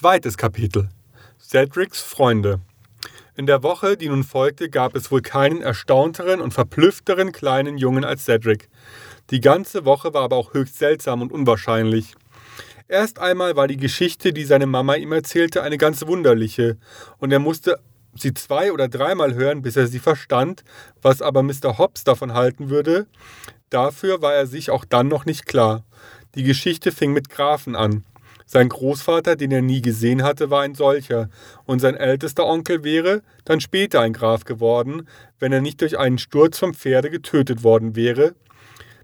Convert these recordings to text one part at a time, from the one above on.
Zweites Kapitel Cedrics Freunde In der Woche, die nun folgte, gab es wohl keinen erstaunteren und verblüffteren kleinen Jungen als Cedric. Die ganze Woche war aber auch höchst seltsam und unwahrscheinlich. Erst einmal war die Geschichte, die seine Mama ihm erzählte, eine ganz wunderliche, und er musste sie zwei oder dreimal hören, bis er sie verstand, was aber Mr. Hobbs davon halten würde, dafür war er sich auch dann noch nicht klar. Die Geschichte fing mit Grafen an. Sein Großvater, den er nie gesehen hatte, war ein solcher, und sein ältester Onkel wäre dann später ein Graf geworden, wenn er nicht durch einen Sturz vom Pferde getötet worden wäre.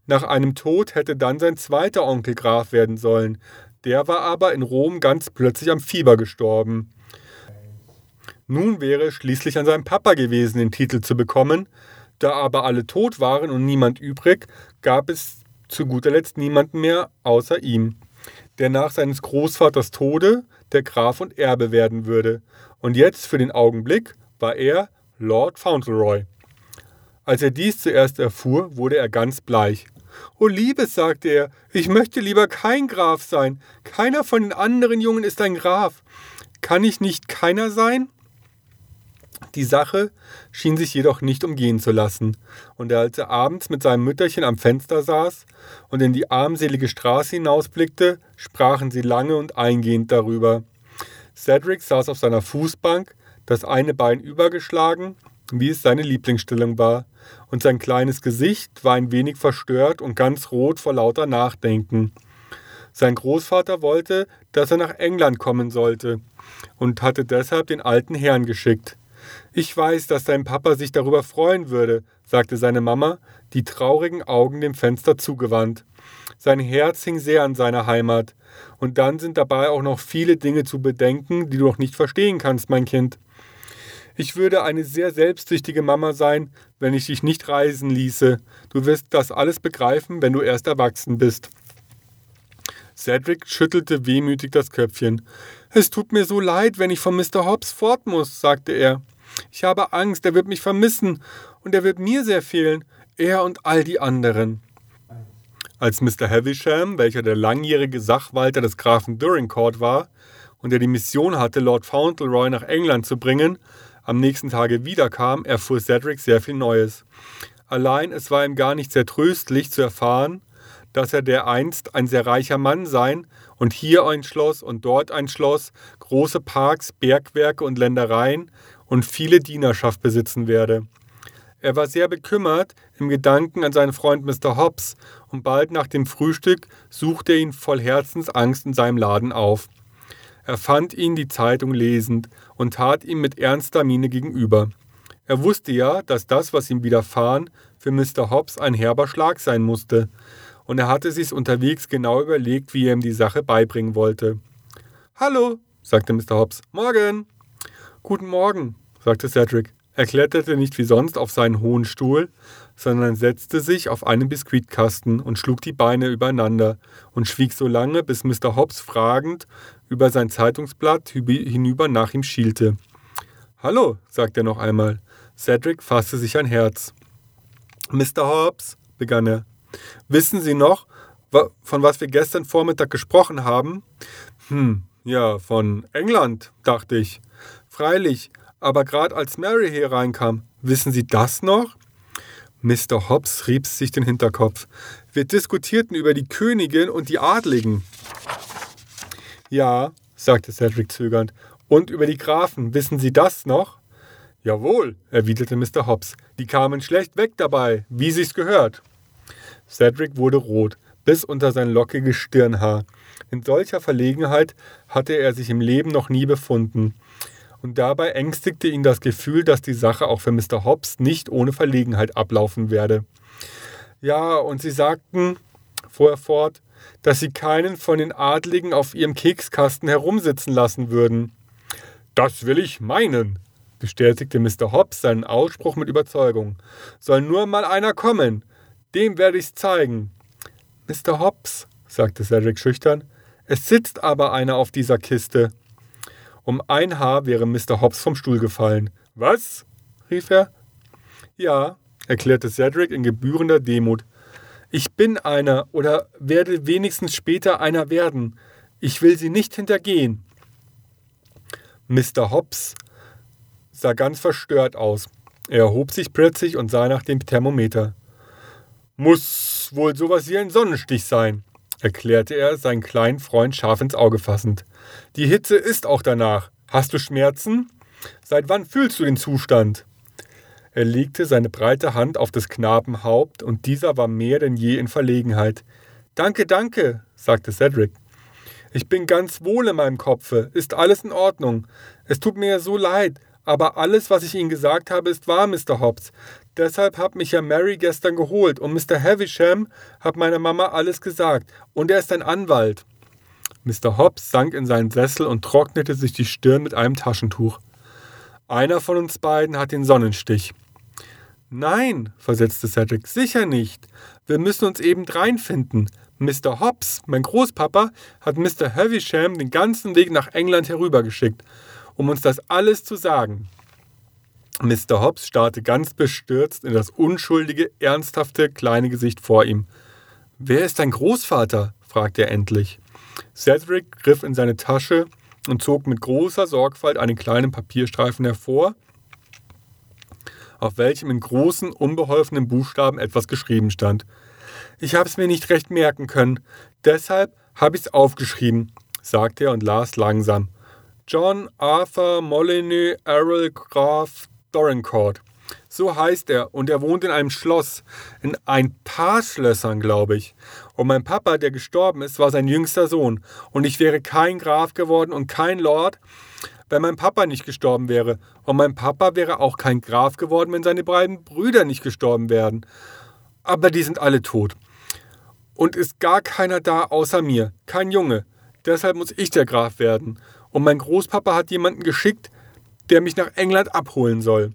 Nach einem Tod hätte dann sein zweiter Onkel Graf werden sollen, der war aber in Rom ganz plötzlich am Fieber gestorben. Nun wäre es schließlich an seinem Papa gewesen, den Titel zu bekommen, da aber alle tot waren und niemand übrig, gab es zu guter Letzt niemanden mehr außer ihm der nach seines Großvaters Tode der Graf und Erbe werden würde. Und jetzt für den Augenblick war er Lord Fauntleroy. Als er dies zuerst erfuhr, wurde er ganz bleich. O Liebes, sagte er, ich möchte lieber kein Graf sein. Keiner von den anderen Jungen ist ein Graf. Kann ich nicht keiner sein? Die Sache schien sich jedoch nicht umgehen zu lassen, und als er abends mit seinem Mütterchen am Fenster saß und in die armselige Straße hinausblickte, sprachen sie lange und eingehend darüber. Cedric saß auf seiner Fußbank, das eine Bein übergeschlagen, wie es seine Lieblingsstellung war, und sein kleines Gesicht war ein wenig verstört und ganz rot vor lauter Nachdenken. Sein Großvater wollte, dass er nach England kommen sollte, und hatte deshalb den alten Herrn geschickt. Ich weiß, dass dein Papa sich darüber freuen würde, sagte seine Mama, die traurigen Augen dem Fenster zugewandt. Sein Herz hing sehr an seiner Heimat. Und dann sind dabei auch noch viele Dinge zu bedenken, die du noch nicht verstehen kannst, mein Kind. Ich würde eine sehr selbstsüchtige Mama sein, wenn ich dich nicht reisen ließe. Du wirst das alles begreifen, wenn du erst erwachsen bist. Cedric schüttelte wehmütig das Köpfchen. Es tut mir so leid, wenn ich von Mr. Hobbs fort muss, sagte er. Ich habe Angst, er wird mich vermissen und er wird mir sehr fehlen, er und all die anderen. Als Mr. Havisham, welcher der langjährige Sachwalter des Grafen Dorincourt war und der die Mission hatte, Lord Fauntleroy nach England zu bringen, am nächsten Tage wiederkam, erfuhr Cedric sehr viel Neues. Allein es war ihm gar nicht sehr tröstlich zu erfahren, dass er dereinst ein sehr reicher Mann sein und hier ein Schloss und dort ein Schloss, große Parks, Bergwerke und Ländereien und viele Dienerschaft besitzen werde. Er war sehr bekümmert im Gedanken an seinen Freund Mr. Hobbs, und bald nach dem Frühstück suchte er ihn voll Herzensangst in seinem Laden auf. Er fand ihn die Zeitung lesend und tat ihm mit ernster Miene gegenüber. Er wusste ja, dass das, was ihm widerfahren, für Mr. Hobbs ein herber Schlag sein musste, und er hatte sich's unterwegs genau überlegt, wie er ihm die Sache beibringen wollte. Hallo, sagte Mr. Hobbs. Morgen. Guten Morgen, sagte Cedric. Er kletterte nicht wie sonst auf seinen hohen Stuhl, sondern setzte sich auf einen Biskuitkasten und schlug die Beine übereinander und schwieg so lange, bis Mr. Hobbs fragend über sein Zeitungsblatt hinüber nach ihm schielte. Hallo, sagte er noch einmal. Cedric fasste sich ein Herz. Mr. Hobbs, begann er, wissen Sie noch, von was wir gestern Vormittag gesprochen haben? Hm, ja, von England, dachte ich. Freilich, aber gerade als Mary hier reinkam, wissen Sie das noch? Mr. Hobbs rieb sich den Hinterkopf. Wir diskutierten über die Königin und die Adligen. Ja, sagte Cedric zögernd. Und über die Grafen, wissen Sie das noch? Jawohl, erwiderte Mr. Hobbs. Die kamen schlecht weg dabei, wie sich's gehört. Cedric wurde rot, bis unter sein lockiges Stirnhaar. In solcher Verlegenheit hatte er sich im Leben noch nie befunden und dabei ängstigte ihn das Gefühl, dass die Sache auch für Mr. Hobbs nicht ohne Verlegenheit ablaufen werde. Ja, und sie sagten, fuhr er fort, dass sie keinen von den Adligen auf ihrem Kekskasten herumsitzen lassen würden. Das will ich meinen, bestätigte Mr. Hobbs seinen Ausspruch mit Überzeugung. Soll nur mal einer kommen, dem werde ich's zeigen. Mr. Hobbs, sagte Cedric schüchtern, es sitzt aber einer auf dieser Kiste. Um ein Haar wäre Mr. Hobbs vom Stuhl gefallen. Was? rief er. Ja, erklärte Cedric in gebührender Demut. Ich bin einer oder werde wenigstens später einer werden. Ich will sie nicht hintergehen. Mr. Hobbs sah ganz verstört aus. Er erhob sich plötzlich und sah nach dem Thermometer. Muss wohl sowas wie ein Sonnenstich sein, erklärte er, seinen kleinen Freund scharf ins Auge fassend. Die Hitze ist auch danach. Hast du Schmerzen? Seit wann fühlst du den Zustand? Er legte seine breite Hand auf des Knaben Haupt, und dieser war mehr denn je in Verlegenheit. Danke, danke, sagte Cedric. Ich bin ganz wohl in meinem Kopfe. Ist alles in Ordnung. Es tut mir so leid, aber alles, was ich Ihnen gesagt habe, ist wahr, Mr. Hobbs. Deshalb hat mich ja Mary gestern geholt und Mr. Havisham hat meiner Mama alles gesagt. Und er ist ein Anwalt. Mr. Hobbs sank in seinen Sessel und trocknete sich die Stirn mit einem Taschentuch. Einer von uns beiden hat den Sonnenstich. Nein, versetzte Cedric, sicher nicht. Wir müssen uns eben reinfinden. Mr. Hobbs, mein Großpapa, hat Mr. Havisham den ganzen Weg nach England herübergeschickt um uns das alles zu sagen. Mr. Hobbs starrte ganz bestürzt in das unschuldige, ernsthafte, kleine Gesicht vor ihm. Wer ist dein Großvater? fragte er endlich. Cedric griff in seine Tasche und zog mit großer Sorgfalt einen kleinen Papierstreifen hervor, auf welchem in großen, unbeholfenen Buchstaben etwas geschrieben stand. Ich habe es mir nicht recht merken können, deshalb habe ich es aufgeschrieben, sagte er und las langsam. John Arthur Molyneux Errol Graf Dorincourt. So heißt er und er wohnt in einem Schloss, in ein paar Schlössern, glaube ich. Und mein Papa, der gestorben ist, war sein jüngster Sohn. Und ich wäre kein Graf geworden und kein Lord, wenn mein Papa nicht gestorben wäre. Und mein Papa wäre auch kein Graf geworden, wenn seine beiden Brüder nicht gestorben wären. Aber die sind alle tot. Und ist gar keiner da außer mir, kein Junge. Deshalb muss ich der Graf werden. Und mein Großpapa hat jemanden geschickt, der mich nach England abholen soll.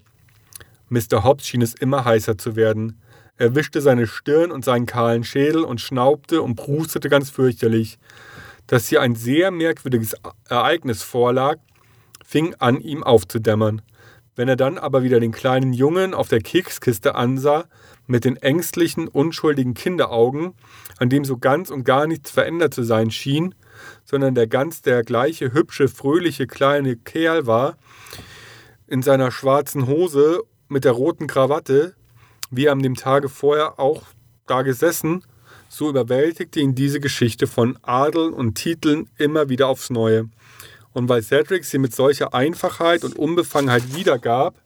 Mr. Hobbs schien es immer heißer zu werden. Er wischte seine Stirn und seinen kahlen Schädel und schnaubte und prustete ganz fürchterlich. Dass hier ein sehr merkwürdiges Ereignis vorlag, fing an, ihm aufzudämmern. Wenn er dann aber wieder den kleinen Jungen auf der Kekskiste ansah, mit den ängstlichen, unschuldigen Kinderaugen, an dem so ganz und gar nichts verändert zu sein schien, sondern der ganz der gleiche hübsche, fröhliche kleine Kerl war, in seiner schwarzen Hose mit der roten Krawatte, wie er an dem Tage vorher auch da gesessen, so überwältigte ihn diese Geschichte von Adeln und Titeln immer wieder aufs Neue. Und weil Cedric sie mit solcher Einfachheit und Unbefangenheit wiedergab,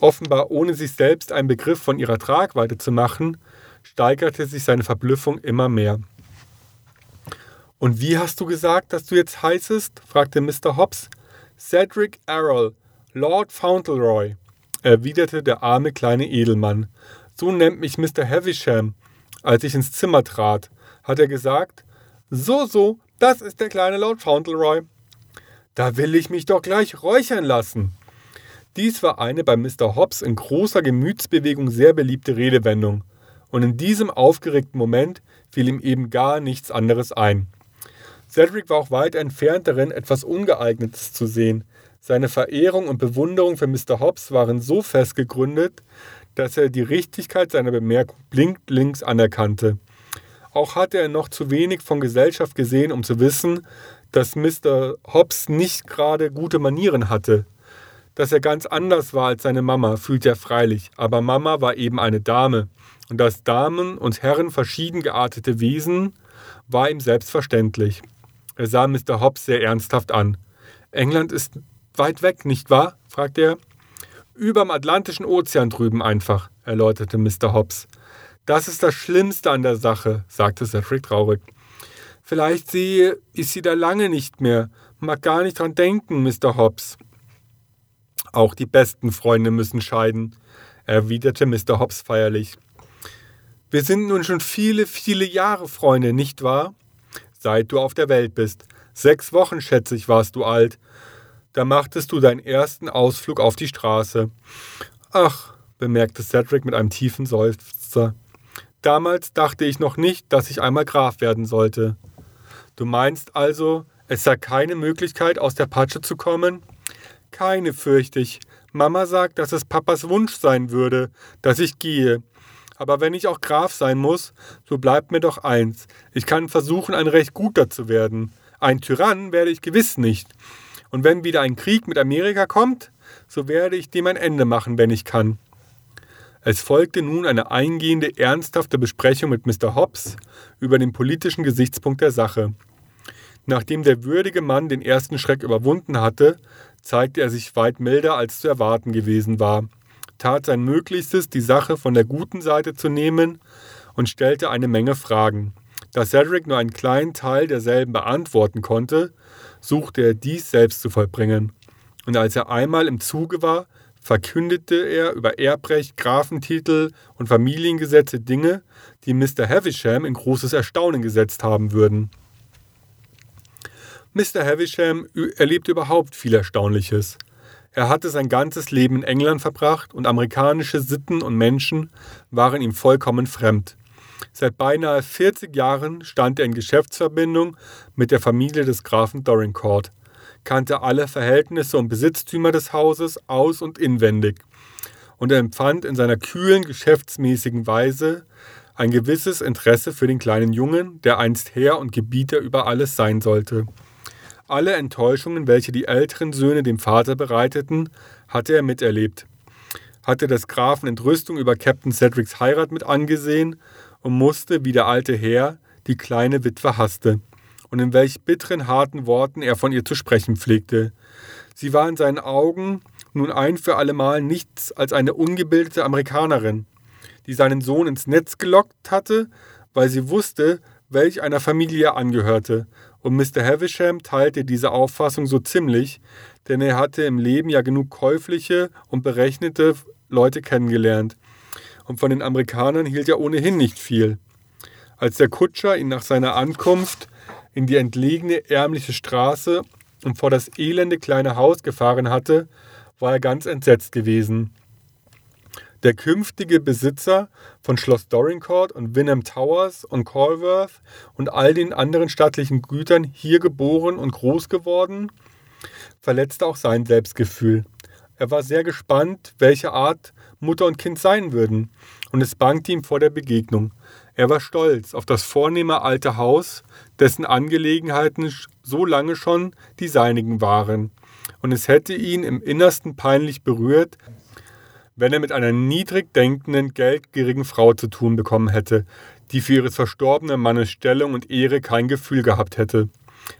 offenbar ohne sich selbst einen Begriff von ihrer Tragweite zu machen, steigerte sich seine Verblüffung immer mehr. Und wie hast du gesagt, dass du jetzt heißest? fragte Mr. Hobbs. Cedric Errol, Lord Fauntleroy, erwiderte der arme kleine Edelmann. So nennt mich Mr. Havisham. Als ich ins Zimmer trat, hat er gesagt, so, so, das ist der kleine Lord Fauntleroy. Da will ich mich doch gleich räuchern lassen. Dies war eine bei Mr. Hobbs in großer Gemütsbewegung sehr beliebte Redewendung, und in diesem aufgeregten Moment fiel ihm eben gar nichts anderes ein. Cedric war auch weit entfernt darin, etwas Ungeeignetes zu sehen. Seine Verehrung und Bewunderung für Mr. Hobbs waren so fest gegründet, dass er die Richtigkeit seiner Bemerkung blinklinks anerkannte. Auch hatte er noch zu wenig von Gesellschaft gesehen, um zu wissen, dass Mr. Hobbs nicht gerade gute Manieren hatte. Dass er ganz anders war als seine Mama, fühlte er freilich, aber Mama war eben eine Dame, und dass Damen und Herren verschieden geartete Wesen war ihm selbstverständlich. Er sah Mr. Hobbs sehr ernsthaft an. England ist weit weg, nicht wahr? fragte er. Überm Atlantischen Ozean drüben einfach, erläuterte Mr. Hobbs. Das ist das Schlimmste an der Sache, sagte Cedric traurig. Vielleicht sehe ich sie da lange nicht mehr. Mag gar nicht dran denken, Mr. Hobbs. Auch die besten Freunde müssen scheiden, erwiderte Mr. Hobbs feierlich. Wir sind nun schon viele, viele Jahre Freunde, nicht wahr? Seit du auf der Welt bist. Sechs Wochen, schätze ich, warst du alt. Da machtest du deinen ersten Ausflug auf die Straße. Ach, bemerkte Cedric mit einem tiefen Seufzer. Damals dachte ich noch nicht, dass ich einmal Graf werden sollte. Du meinst also, es sei keine Möglichkeit, aus der Patsche zu kommen? Keine, fürchte ich. Mama sagt, dass es Papas Wunsch sein würde, dass ich gehe. Aber wenn ich auch Graf sein muss, so bleibt mir doch eins. Ich kann versuchen, ein recht guter zu werden. Ein Tyrann werde ich gewiss nicht. Und wenn wieder ein Krieg mit Amerika kommt, so werde ich dem ein Ende machen, wenn ich kann. Es folgte nun eine eingehende, ernsthafte Besprechung mit Mr. Hobbs über den politischen Gesichtspunkt der Sache. Nachdem der würdige Mann den ersten Schreck überwunden hatte, zeigte er sich weit milder als zu erwarten gewesen war, tat sein Möglichstes, die Sache von der guten Seite zu nehmen und stellte eine Menge Fragen. Da Cedric nur einen kleinen Teil derselben beantworten konnte, suchte er dies selbst zu vollbringen. Und als er einmal im Zuge war, verkündete er über Erbrecht, Grafentitel und Familiengesetze Dinge, die Mr. Havisham in großes Erstaunen gesetzt haben würden. Mr. Havisham erlebte überhaupt viel Erstaunliches. Er hatte sein ganzes Leben in England verbracht und amerikanische Sitten und Menschen waren ihm vollkommen fremd. Seit beinahe 40 Jahren stand er in Geschäftsverbindung mit der Familie des Grafen Dorincourt, kannte alle Verhältnisse und Besitztümer des Hauses aus- und inwendig und er empfand in seiner kühlen, geschäftsmäßigen Weise ein gewisses Interesse für den kleinen Jungen, der einst Herr und Gebieter über alles sein sollte. Alle Enttäuschungen, welche die älteren Söhne dem Vater bereiteten, hatte er miterlebt. Hatte des Grafen Entrüstung über Captain Cedrics Heirat mit angesehen und musste, wie der alte Herr, die kleine Witwe hasste und in welch bitteren, harten Worten er von ihr zu sprechen pflegte. Sie war in seinen Augen nun ein für allemal nichts als eine ungebildete Amerikanerin, die seinen Sohn ins Netz gelockt hatte, weil sie wusste, welch einer Familie er angehörte und Mr. Havisham teilte diese Auffassung so ziemlich, denn er hatte im Leben ja genug käufliche und berechnete Leute kennengelernt. Und von den Amerikanern hielt er ohnehin nicht viel. Als der Kutscher ihn nach seiner Ankunft in die entlegene ärmliche Straße und vor das elende kleine Haus gefahren hatte, war er ganz entsetzt gewesen. Der künftige Besitzer von Schloss Dorincourt und Wynnham Towers und Colworth und all den anderen stattlichen Gütern hier geboren und groß geworden, verletzte auch sein Selbstgefühl. Er war sehr gespannt, welche Art Mutter und Kind sein würden, und es bangte ihm vor der Begegnung. Er war stolz auf das vornehme alte Haus, dessen Angelegenheiten so lange schon die seinigen waren, und es hätte ihn im Innersten peinlich berührt, wenn er mit einer niedrig denkenden, geldgierigen Frau zu tun bekommen hätte, die für ihres verstorbenen Mannes Stellung und Ehre kein Gefühl gehabt hätte.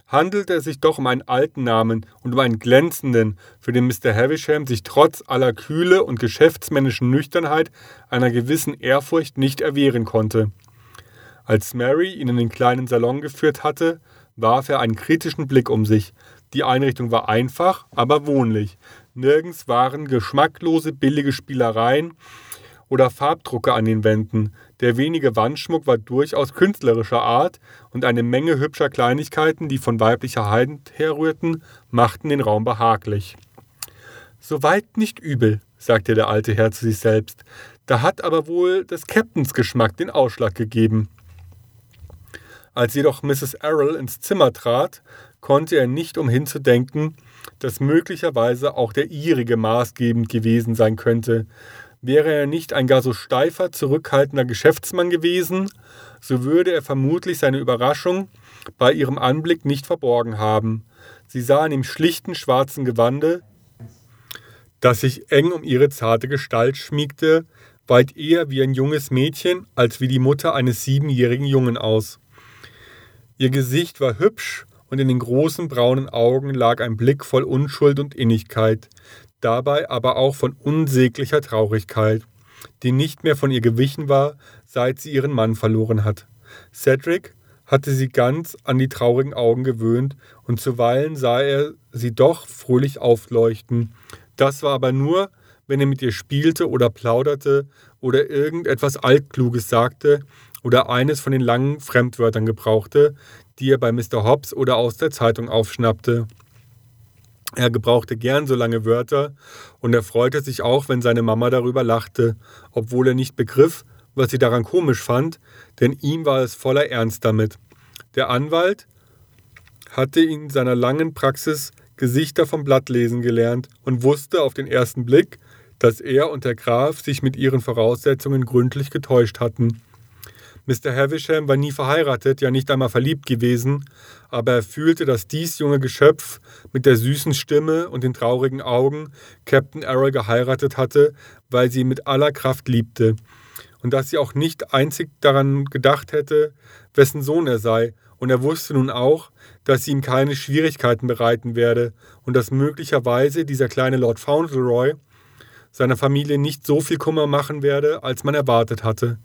Handelte es sich doch um einen alten Namen und um einen glänzenden, für den Mr. Havisham sich trotz aller Kühle und geschäftsmännischen Nüchternheit einer gewissen Ehrfurcht nicht erwehren konnte. Als Mary ihn in den kleinen Salon geführt hatte, warf er einen kritischen Blick um sich. Die Einrichtung war einfach, aber wohnlich. Nirgends waren geschmacklose, billige Spielereien oder Farbdrucke an den Wänden. Der wenige Wandschmuck war durchaus künstlerischer Art und eine Menge hübscher Kleinigkeiten, die von weiblicher Hand herrührten, machten den Raum behaglich. Soweit nicht übel, sagte der alte Herr zu sich selbst. Da hat aber wohl des Captains Geschmack den Ausschlag gegeben. Als jedoch Mrs. Errol ins Zimmer trat, konnte er nicht umhin zu denken, dass möglicherweise auch der ihrige maßgebend gewesen sein könnte. Wäre er nicht ein gar so steifer, zurückhaltender Geschäftsmann gewesen, so würde er vermutlich seine Überraschung bei ihrem Anblick nicht verborgen haben. Sie sah in dem schlichten schwarzen Gewande, das sich eng um ihre zarte Gestalt schmiegte, weit eher wie ein junges Mädchen als wie die Mutter eines siebenjährigen Jungen aus. Ihr Gesicht war hübsch und in den großen braunen Augen lag ein Blick voll Unschuld und Innigkeit, dabei aber auch von unsäglicher Traurigkeit, die nicht mehr von ihr gewichen war, seit sie ihren Mann verloren hat. Cedric hatte sie ganz an die traurigen Augen gewöhnt, und zuweilen sah er sie doch fröhlich aufleuchten. Das war aber nur, wenn er mit ihr spielte oder plauderte oder irgendetwas Altkluges sagte oder eines von den langen Fremdwörtern gebrauchte, die er bei Mr. Hobbs oder aus der Zeitung aufschnappte. Er gebrauchte gern so lange Wörter und er freute sich auch, wenn seine Mama darüber lachte, obwohl er nicht begriff, was sie daran komisch fand, denn ihm war es voller Ernst damit. Der Anwalt hatte in seiner langen Praxis Gesichter vom Blattlesen gelernt und wusste auf den ersten Blick, dass er und der Graf sich mit ihren Voraussetzungen gründlich getäuscht hatten. Mr. Havisham war nie verheiratet, ja nicht einmal verliebt gewesen, aber er fühlte, dass dies junge Geschöpf mit der süßen Stimme und den traurigen Augen Captain Errol geheiratet hatte, weil sie ihn mit aller Kraft liebte, und dass sie auch nicht einzig daran gedacht hätte, wessen Sohn er sei, und er wusste nun auch, dass sie ihm keine Schwierigkeiten bereiten werde und dass möglicherweise dieser kleine Lord Fauntleroy seiner Familie nicht so viel Kummer machen werde, als man erwartet hatte.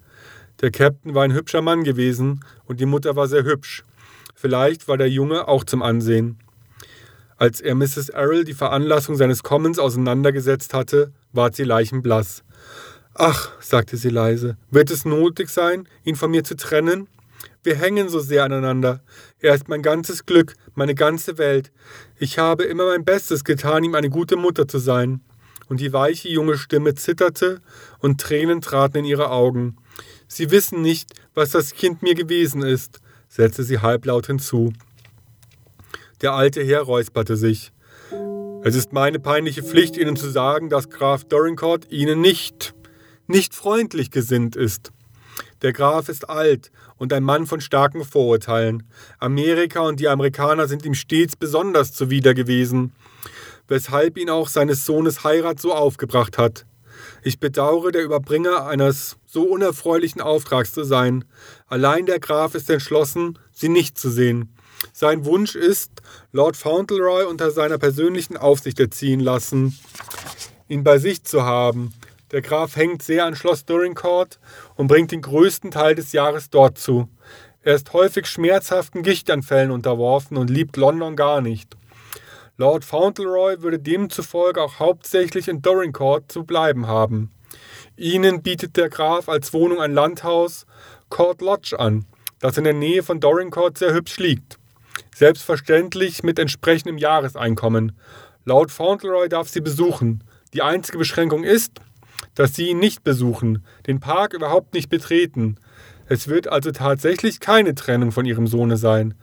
Der Captain war ein hübscher Mann gewesen und die Mutter war sehr hübsch. Vielleicht war der Junge auch zum Ansehen. Als er Mrs. Errol die Veranlassung seines Kommens auseinandergesetzt hatte, ward sie leichenblass. Ach, sagte sie leise, wird es nötig sein, ihn von mir zu trennen? Wir hängen so sehr aneinander. Er ist mein ganzes Glück, meine ganze Welt. Ich habe immer mein Bestes getan, ihm eine gute Mutter zu sein. Und die weiche junge Stimme zitterte und Tränen traten in ihre Augen. Sie wissen nicht, was das Kind mir gewesen ist, setzte sie halblaut hinzu. Der alte Herr räusperte sich. Es ist meine peinliche Pflicht, Ihnen zu sagen, dass Graf Dorincourt Ihnen nicht, nicht freundlich gesinnt ist. Der Graf ist alt und ein Mann von starken Vorurteilen. Amerika und die Amerikaner sind ihm stets besonders zuwider gewesen, weshalb ihn auch seines Sohnes Heirat so aufgebracht hat. Ich bedauere, der Überbringer eines so unerfreulichen Auftrags zu sein. Allein der Graf ist entschlossen, sie nicht zu sehen. Sein Wunsch ist, Lord Fauntleroy unter seiner persönlichen Aufsicht erziehen lassen, ihn bei sich zu haben. Der Graf hängt sehr an Schloss Dorincourt und bringt den größten Teil des Jahres dort zu. Er ist häufig schmerzhaften Gichtanfällen unterworfen und liebt London gar nicht. Lord Fauntleroy würde demzufolge auch hauptsächlich in Dorincourt zu bleiben haben. Ihnen bietet der Graf als Wohnung ein Landhaus Court Lodge an, das in der Nähe von Dorincourt sehr hübsch liegt. Selbstverständlich mit entsprechendem Jahreseinkommen. Laut Fauntleroy darf sie besuchen. Die einzige Beschränkung ist, dass sie ihn nicht besuchen, den Park überhaupt nicht betreten. Es wird also tatsächlich keine Trennung von ihrem Sohne sein.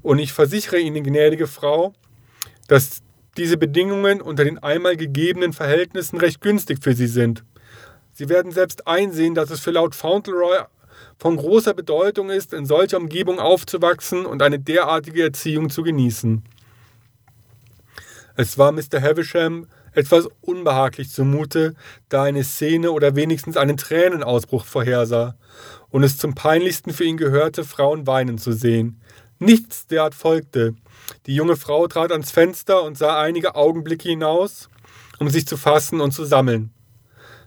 Und ich versichere Ihnen, gnädige Frau, dass diese Bedingungen unter den einmal gegebenen Verhältnissen recht günstig für sie sind. Sie werden selbst einsehen, dass es für Laut Fauntleroy von großer Bedeutung ist, in solcher Umgebung aufzuwachsen und eine derartige Erziehung zu genießen. Es war Mr. Havisham etwas unbehaglich zumute, da eine Szene oder wenigstens einen Tränenausbruch vorhersah und es zum peinlichsten für ihn gehörte, Frauen weinen zu sehen. Nichts derart folgte. Die junge Frau trat ans Fenster und sah einige Augenblicke hinaus, um sich zu fassen und zu sammeln.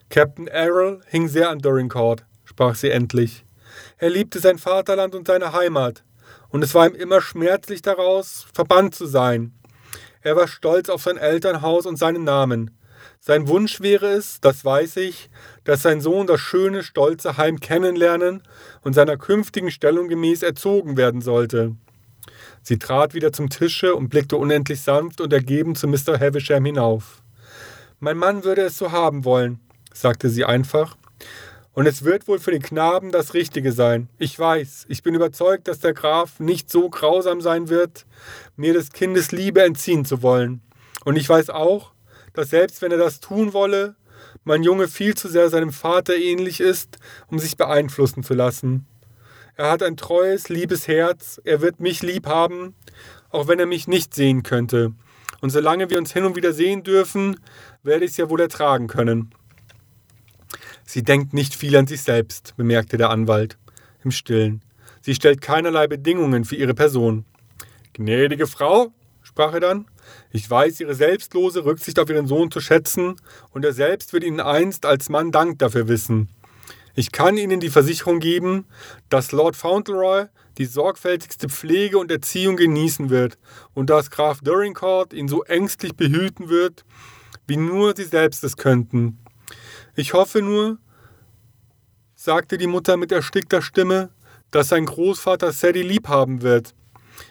Captain Errol hing sehr an Dorincourt, sprach sie endlich. Er liebte sein Vaterland und seine Heimat, und es war ihm immer schmerzlich daraus, verbannt zu sein. Er war stolz auf sein Elternhaus und seinen Namen. Sein Wunsch wäre es, das weiß ich, dass sein Sohn das schöne, stolze Heim kennenlernen und seiner künftigen Stellung gemäß erzogen werden sollte. Sie trat wieder zum Tische und blickte unendlich sanft und ergeben zu Mr. Havisham hinauf. Mein Mann würde es so haben wollen, sagte sie einfach. Und es wird wohl für den Knaben das Richtige sein. Ich weiß, ich bin überzeugt, dass der Graf nicht so grausam sein wird, mir des Kindes Liebe entziehen zu wollen. Und ich weiß auch, dass selbst wenn er das tun wolle, mein Junge viel zu sehr seinem Vater ähnlich ist, um sich beeinflussen zu lassen. Er hat ein treues, liebes Herz. Er wird mich lieb haben, auch wenn er mich nicht sehen könnte. Und solange wir uns hin und wieder sehen dürfen, werde ich es ja wohl ertragen können. Sie denkt nicht viel an sich selbst, bemerkte der Anwalt im stillen. Sie stellt keinerlei Bedingungen für ihre Person. Gnädige Frau, sprach er dann, ich weiß Ihre selbstlose Rücksicht auf Ihren Sohn zu schätzen, und er selbst wird Ihnen einst als Mann Dank dafür wissen. Ich kann Ihnen die Versicherung geben, dass Lord Fauntleroy die sorgfältigste Pflege und Erziehung genießen wird und dass Graf Dorincourt ihn so ängstlich behüten wird, wie nur Sie selbst es könnten. Ich hoffe nur, sagte die Mutter mit erstickter Stimme, dass sein Großvater Sadie lieb haben wird.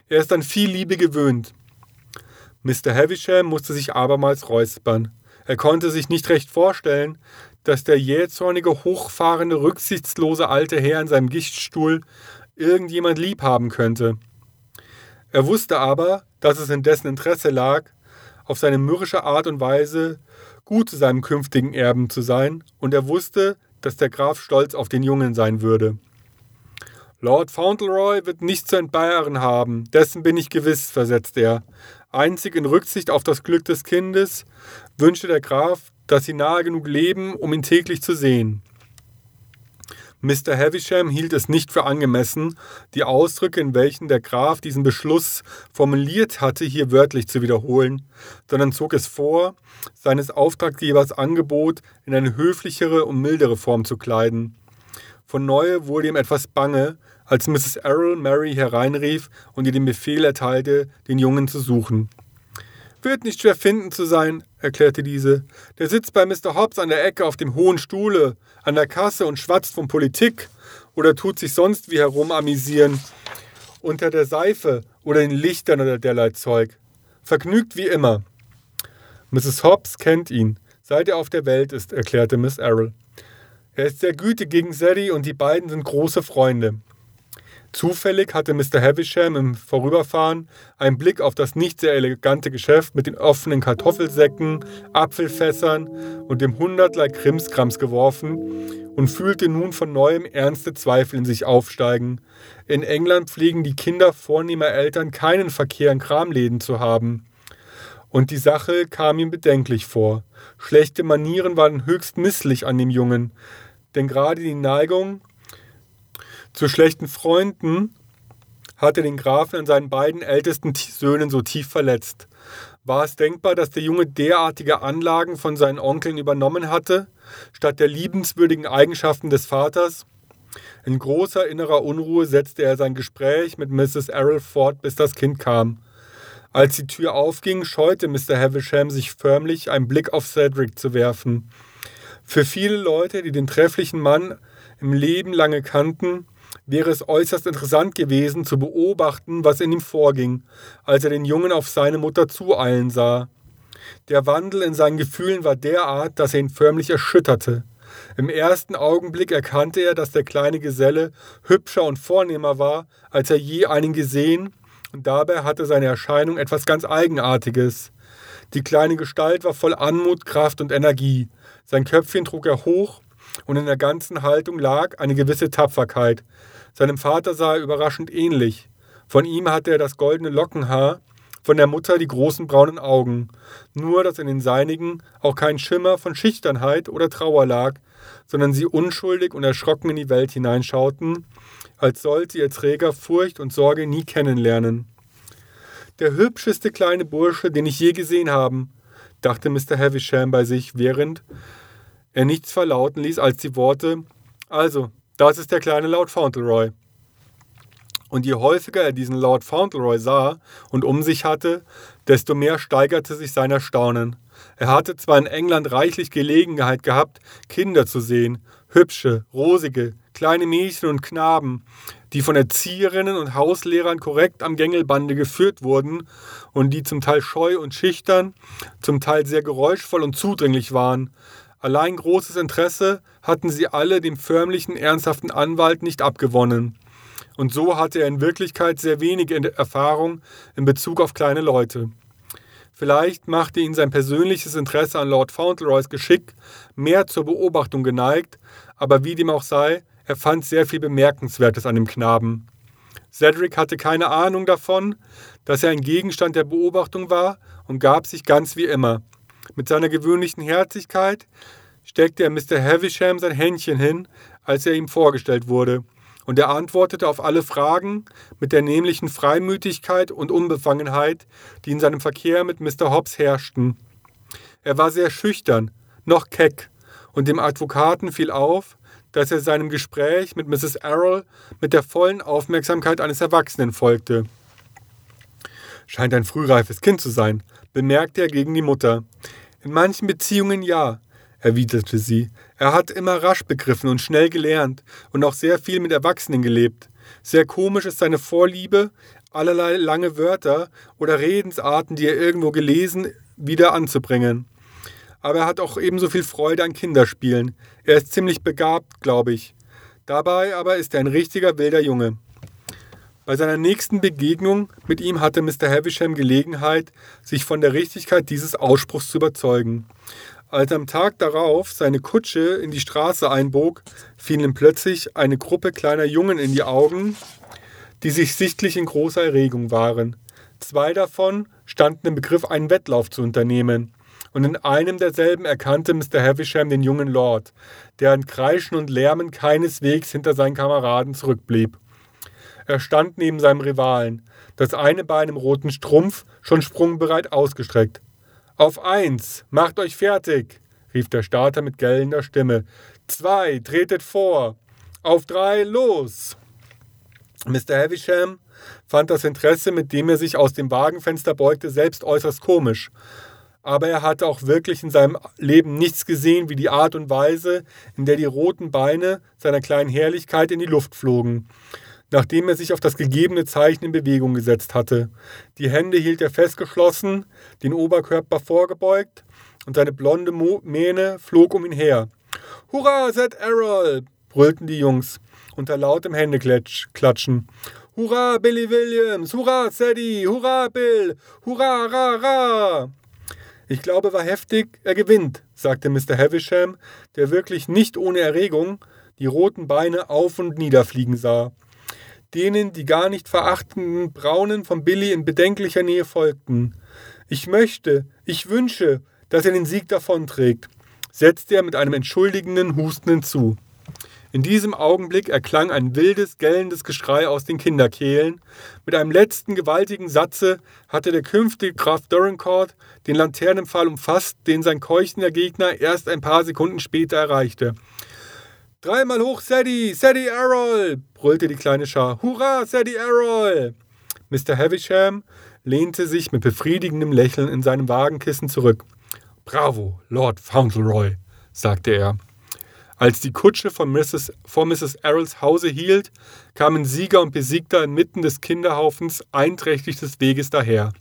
Er ist an viel Liebe gewöhnt. Mr. Havisham musste sich abermals räuspern. Er konnte sich nicht recht vorstellen, dass der jähzornige, hochfahrende, rücksichtslose alte Herr in seinem Gichtstuhl irgendjemand lieb haben könnte. Er wusste aber, dass es in dessen Interesse lag, auf seine mürrische Art und Weise gut zu seinem künftigen Erben zu sein, und er wusste, dass der Graf stolz auf den Jungen sein würde. Lord Fauntleroy wird nichts zu entbehren haben, dessen bin ich gewiss, versetzt er. Einzig in Rücksicht auf das Glück des Kindes wünschte der Graf, dass sie nahe genug leben, um ihn täglich zu sehen. Mr. Havisham hielt es nicht für angemessen, die Ausdrücke, in welchen der Graf diesen Beschluss formuliert hatte, hier wörtlich zu wiederholen, sondern zog es vor, seines Auftraggebers Angebot in eine höflichere und mildere Form zu kleiden. Von Neue wurde ihm etwas bange, als Mrs. Errol Mary hereinrief und ihr den Befehl erteilte, den Jungen zu suchen. Wird nicht schwer finden zu sein, erklärte diese. Der sitzt bei Mr. Hobbs an der Ecke auf dem hohen Stuhle, an der Kasse und schwatzt von Politik oder tut sich sonst wie herum amüsieren. Unter der Seife oder in Lichtern oder derlei Zeug. Vergnügt wie immer. Mrs. Hobbs kennt ihn, seit er auf der Welt ist, erklärte Miss Errol. Er ist sehr gütig gegen Sadie und die beiden sind große Freunde. Zufällig hatte Mr. Havisham im Vorüberfahren einen Blick auf das nicht sehr elegante Geschäft mit den offenen Kartoffelsäcken, Apfelfässern und dem hundertlei Krimskrams geworfen und fühlte nun von neuem ernste Zweifel in sich aufsteigen. In England pflegen die Kinder vornehmer Eltern keinen Verkehr in Kramläden zu haben. Und die Sache kam ihm bedenklich vor. Schlechte Manieren waren höchst misslich an dem Jungen, denn gerade die Neigung, zu schlechten Freunden hatte den Grafen an seinen beiden ältesten Söhnen so tief verletzt. War es denkbar, dass der Junge derartige Anlagen von seinen Onkeln übernommen hatte, statt der liebenswürdigen Eigenschaften des Vaters? In großer innerer Unruhe setzte er sein Gespräch mit Mrs. Errol fort, bis das Kind kam. Als die Tür aufging, scheute Mr. Havisham sich förmlich, einen Blick auf Cedric zu werfen. Für viele Leute, die den trefflichen Mann im Leben lange kannten, wäre es äußerst interessant gewesen zu beobachten, was in ihm vorging, als er den Jungen auf seine Mutter zueilen sah. Der Wandel in seinen Gefühlen war derart, dass er ihn förmlich erschütterte. Im ersten Augenblick erkannte er, dass der kleine Geselle hübscher und vornehmer war, als er je einen gesehen, und dabei hatte seine Erscheinung etwas ganz Eigenartiges. Die kleine Gestalt war voll Anmut, Kraft und Energie. Sein Köpfchen trug er hoch, und in der ganzen Haltung lag eine gewisse Tapferkeit, seinem Vater sah er überraschend ähnlich. Von ihm hatte er das goldene Lockenhaar, von der Mutter die großen braunen Augen, nur dass in den seinigen auch kein Schimmer von Schüchternheit oder Trauer lag, sondern sie unschuldig und erschrocken in die Welt hineinschauten, als sollte ihr Träger Furcht und Sorge nie kennenlernen. Der hübscheste kleine Bursche, den ich je gesehen habe, dachte Mr. Havisham bei sich, während er nichts verlauten ließ als die Worte Also, das ist der kleine Lord Fauntleroy. Und je häufiger er diesen Lord Fauntleroy sah und um sich hatte, desto mehr steigerte sich sein Erstaunen. Er hatte zwar in England reichlich Gelegenheit gehabt, Kinder zu sehen, hübsche, rosige, kleine Mädchen und Knaben, die von Erzieherinnen und Hauslehrern korrekt am Gängelbande geführt wurden und die zum Teil scheu und schüchtern, zum Teil sehr geräuschvoll und zudringlich waren, Allein großes Interesse hatten sie alle dem förmlichen, ernsthaften Anwalt nicht abgewonnen. Und so hatte er in Wirklichkeit sehr wenig Erfahrung in Bezug auf kleine Leute. Vielleicht machte ihn sein persönliches Interesse an Lord Fauntleroys Geschick mehr zur Beobachtung geneigt, aber wie dem auch sei, er fand sehr viel Bemerkenswertes an dem Knaben. Cedric hatte keine Ahnung davon, dass er ein Gegenstand der Beobachtung war und gab sich ganz wie immer, mit seiner gewöhnlichen Herzlichkeit steckte er Mr. Havisham sein Händchen hin, als er ihm vorgestellt wurde, und er antwortete auf alle Fragen mit der nämlichen Freimütigkeit und Unbefangenheit, die in seinem Verkehr mit Mr. Hobbs herrschten. Er war sehr schüchtern, noch keck, und dem Advokaten fiel auf, dass er seinem Gespräch mit Mrs. Errol mit der vollen Aufmerksamkeit eines Erwachsenen folgte. Scheint ein frühreifes Kind zu sein, bemerkte er gegen die Mutter. In manchen Beziehungen ja, erwiderte sie. Er hat immer rasch begriffen und schnell gelernt und auch sehr viel mit Erwachsenen gelebt. Sehr komisch ist seine Vorliebe, allerlei lange Wörter oder Redensarten, die er irgendwo gelesen, wieder anzubringen. Aber er hat auch ebenso viel Freude an Kinderspielen. Er ist ziemlich begabt, glaube ich. Dabei aber ist er ein richtiger wilder Junge. Bei seiner nächsten Begegnung mit ihm hatte Mr. Havisham Gelegenheit, sich von der Richtigkeit dieses Ausspruchs zu überzeugen. Als am Tag darauf seine Kutsche in die Straße einbog, fiel ihm plötzlich eine Gruppe kleiner Jungen in die Augen, die sich sichtlich in großer Erregung waren. Zwei davon standen im Begriff, einen Wettlauf zu unternehmen. Und in einem derselben erkannte Mr. Havisham den jungen Lord, der an Kreischen und Lärmen keineswegs hinter seinen Kameraden zurückblieb. Er stand neben seinem Rivalen, das eine Bein im roten Strumpf schon sprungbereit ausgestreckt. Auf eins, macht euch fertig, rief der Starter mit gellender Stimme. Zwei, tretet vor. Auf drei, los! Mr. Havisham fand das Interesse, mit dem er sich aus dem Wagenfenster beugte, selbst äußerst komisch. Aber er hatte auch wirklich in seinem Leben nichts gesehen wie die Art und Weise, in der die roten Beine seiner kleinen Herrlichkeit in die Luft flogen, nachdem er sich auf das gegebene Zeichen in Bewegung gesetzt hatte. Die Hände hielt er festgeschlossen, den Oberkörper vorgebeugt, und seine blonde Mähne flog um ihn her. Hurra, Zed Errol! brüllten die Jungs unter lautem Händeklatschen. Hurra, Billy Williams! Hurra, Sadie! Hurra, Bill! Hurra, ra, ra! Ich glaube war heftig, er gewinnt, sagte Mr. Havisham, der wirklich nicht ohne Erregung die roten Beine auf und niederfliegen sah. Denen, die gar nicht verachtenden Braunen von Billy in bedenklicher Nähe folgten. Ich möchte, ich wünsche, dass er den Sieg davonträgt, setzte er mit einem entschuldigenden Husten hinzu. In diesem Augenblick erklang ein wildes, gellendes Geschrei aus den Kinderkehlen. Mit einem letzten gewaltigen Satze hatte der künftige Graf Dorincourt den Laternenpfahl umfasst, den sein keuchender Gegner erst ein paar Sekunden später erreichte. Dreimal hoch, Sadie! Sadie Errol! brüllte die kleine Schar. Hurra, Sadie Errol! Mr. Havisham lehnte sich mit befriedigendem Lächeln in seinem Wagenkissen zurück. Bravo, Lord Fauntleroy, sagte er. Als die Kutsche von Mrs., vor Mrs. Errols Hause hielt, kamen Sieger und Besiegter inmitten des Kinderhaufens einträchtig des Weges daher.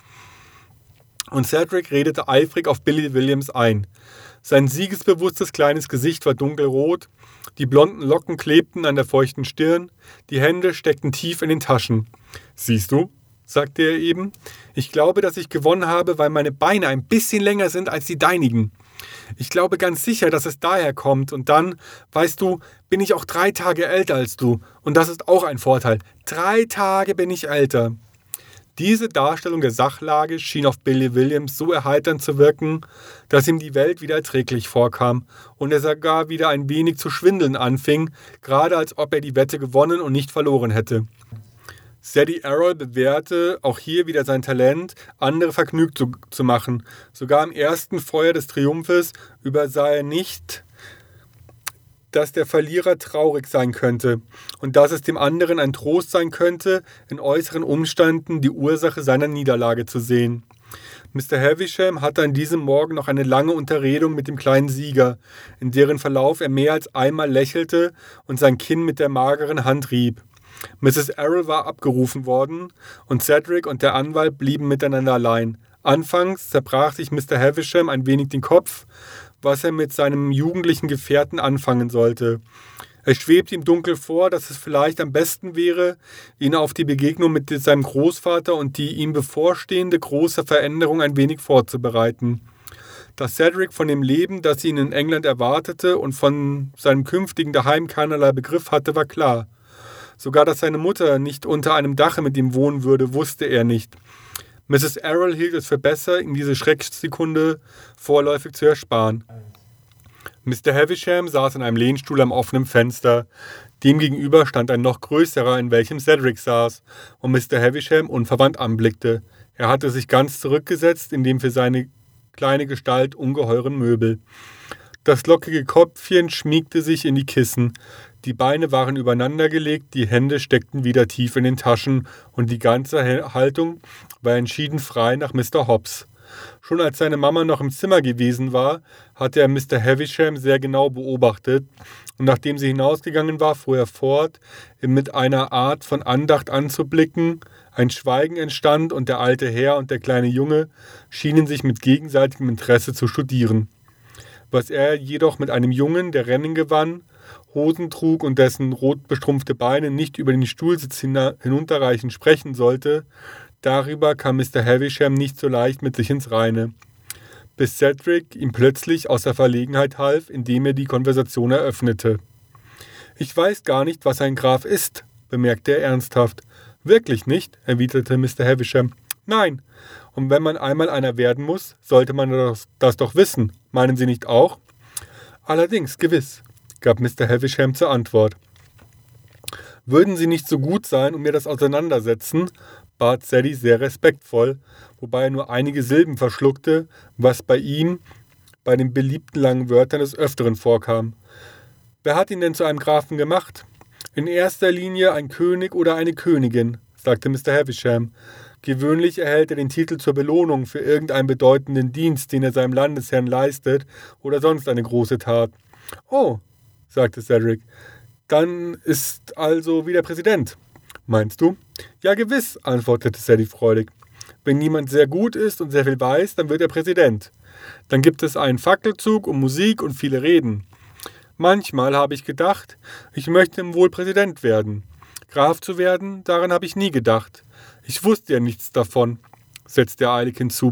Und Cedric redete eifrig auf Billy Williams ein. Sein siegesbewusstes kleines Gesicht war dunkelrot, die blonden Locken klebten an der feuchten Stirn, die Hände steckten tief in den Taschen. Siehst du, sagte er eben, ich glaube, dass ich gewonnen habe, weil meine Beine ein bisschen länger sind als die deinigen. Ich glaube ganz sicher, dass es daher kommt. Und dann, weißt du, bin ich auch drei Tage älter als du. Und das ist auch ein Vorteil. Drei Tage bin ich älter. Diese Darstellung der Sachlage schien auf Billy Williams so erheiternd zu wirken, dass ihm die Welt wieder erträglich vorkam und er sogar wieder ein wenig zu schwindeln anfing, gerade als ob er die Wette gewonnen und nicht verloren hätte. Sadie Errol bewährte auch hier wieder sein Talent, andere vergnügt zu, zu machen. Sogar im ersten Feuer des Triumphes übersah er nicht, dass der Verlierer traurig sein könnte und dass es dem anderen ein Trost sein könnte, in äußeren Umständen die Ursache seiner Niederlage zu sehen. Mr. Havisham hatte an diesem Morgen noch eine lange Unterredung mit dem kleinen Sieger, in deren Verlauf er mehr als einmal lächelte und sein Kinn mit der mageren Hand rieb. Mrs. Errol war abgerufen worden und Cedric und der Anwalt blieben miteinander allein. Anfangs zerbrach sich Mr. Havisham ein wenig den Kopf, was er mit seinem jugendlichen Gefährten anfangen sollte. Es schwebte ihm dunkel vor, dass es vielleicht am besten wäre, ihn auf die Begegnung mit seinem Großvater und die ihm bevorstehende große Veränderung ein wenig vorzubereiten. Dass Cedric von dem Leben, das ihn in England erwartete und von seinem künftigen Daheim keinerlei Begriff hatte, war klar. Sogar, dass seine Mutter nicht unter einem Dache mit ihm wohnen würde, wusste er nicht. Mrs. Errol hielt es für besser, ihm diese Schrecksekunde vorläufig zu ersparen. Mr. Havisham saß in einem Lehnstuhl am offenen Fenster. Dem gegenüber stand ein noch größerer, in welchem Cedric saß, und Mr. Havisham unverwandt anblickte. Er hatte sich ganz zurückgesetzt in dem für seine kleine Gestalt ungeheuren Möbel. Das lockige Kopfchen schmiegte sich in die Kissen. Die Beine waren übereinandergelegt, die Hände steckten wieder tief in den Taschen und die ganze Haltung war entschieden frei nach Mr. Hobbs. Schon als seine Mama noch im Zimmer gewesen war, hatte er Mr. Havisham sehr genau beobachtet, und nachdem sie hinausgegangen war, fuhr er fort, ihm mit einer Art von Andacht anzublicken, ein Schweigen entstand, und der alte Herr und der kleine Junge schienen sich mit gegenseitigem Interesse zu studieren. Was er jedoch mit einem Jungen, der Rennen gewann, Hosen trug und dessen rot bestrumpfte Beine nicht über den Stuhlsitz hinunterreichend sprechen sollte, darüber kam Mr. Havisham nicht so leicht mit sich ins Reine. bis Cedric ihm plötzlich aus der Verlegenheit half, indem er die Konversation eröffnete. Ich weiß gar nicht, was ein Graf ist, bemerkte er ernsthaft. Wirklich nicht, erwiderte Mr. Havisham. Nein, und wenn man einmal einer werden muss, sollte man das, das doch wissen. Meinen Sie nicht auch? Allerdings, gewiss, gab Mr. Havisham zur Antwort. Würden Sie nicht so gut sein und mir das auseinandersetzen? bat Sadie sehr respektvoll, wobei er nur einige Silben verschluckte, was bei ihm bei den beliebten langen Wörtern des Öfteren vorkam. Wer hat ihn denn zu einem Grafen gemacht? In erster Linie ein König oder eine Königin, sagte Mr. Havisham. Gewöhnlich erhält er den Titel zur Belohnung für irgendeinen bedeutenden Dienst, den er seinem Landesherrn leistet, oder sonst eine große Tat. Oh, sagte Cedric, dann ist also wieder Präsident. Meinst du? Ja, gewiss, antwortete Sadie freudig. Wenn jemand sehr gut ist und sehr viel weiß, dann wird er Präsident. Dann gibt es einen Fackelzug und Musik und viele Reden. Manchmal habe ich gedacht, ich möchte wohl Präsident werden. Graf zu werden, daran habe ich nie gedacht. Ich wusste ja nichts davon, setzte er eilig hinzu,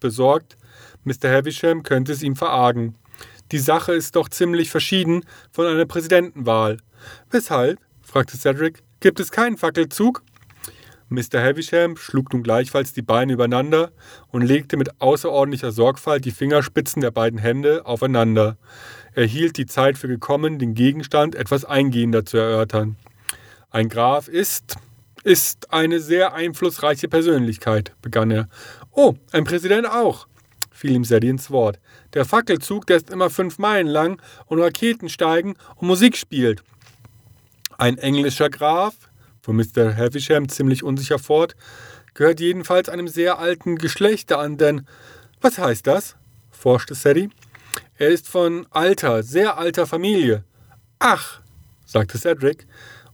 besorgt, Mr. Havisham könnte es ihm verargen. Die Sache ist doch ziemlich verschieden von einer Präsidentenwahl. Weshalb? fragte Cedric. Gibt es keinen Fackelzug? Mr. Havisham schlug nun gleichfalls die Beine übereinander und legte mit außerordentlicher Sorgfalt die Fingerspitzen der beiden Hände aufeinander. Er hielt die Zeit für gekommen, den Gegenstand etwas eingehender zu erörtern. Ein Graf ist, ist eine sehr einflussreiche Persönlichkeit, begann er. Oh, ein Präsident auch, fiel ihm Sadie ins Wort. Der Fackelzug, der ist immer fünf Meilen lang und Raketen steigen und Musik spielt. Ein englischer Graf, fuhr Mr. Havisham ziemlich unsicher fort, gehört jedenfalls einem sehr alten Geschlechter an, denn was heißt das? forschte Sadie. Er ist von alter, sehr alter Familie. Ach, sagte Cedric,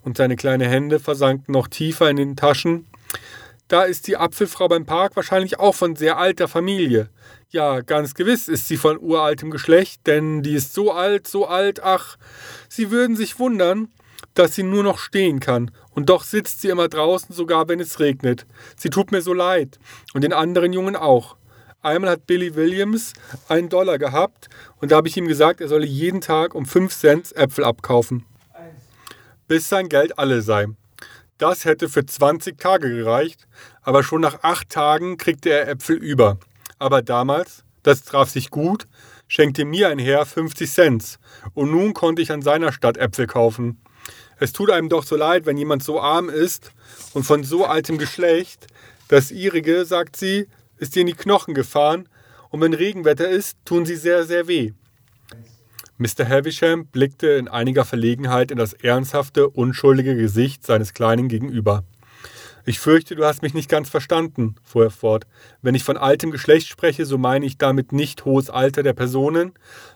und seine kleinen Hände versanken noch tiefer in den Taschen. Da ist die Apfelfrau beim Park wahrscheinlich auch von sehr alter Familie. Ja, ganz gewiss ist sie von uraltem Geschlecht, denn die ist so alt, so alt, ach, Sie würden sich wundern, dass sie nur noch stehen kann. Und doch sitzt sie immer draußen, sogar wenn es regnet. Sie tut mir so leid. Und den anderen Jungen auch. Einmal hat Billy Williams einen Dollar gehabt und da habe ich ihm gesagt, er solle jeden Tag um 5 Cent Äpfel abkaufen. Bis sein Geld alle sei. Das hätte für 20 Tage gereicht, aber schon nach acht Tagen kriegte er Äpfel über. Aber damals, das traf sich gut, schenkte mir ein Herr 50 Cent und nun konnte ich an seiner Stadt Äpfel kaufen. Es tut einem doch so leid, wenn jemand so arm ist und von so altem Geschlecht. Das ihrige, sagt sie, ist ihr in die Knochen gefahren und wenn Regenwetter ist, tun sie sehr, sehr weh. Mr. Havisham blickte in einiger Verlegenheit in das ernsthafte, unschuldige Gesicht seines Kleinen gegenüber. Ich fürchte, du hast mich nicht ganz verstanden, fuhr er fort. Wenn ich von altem Geschlecht spreche, so meine ich damit nicht hohes Alter der Personen,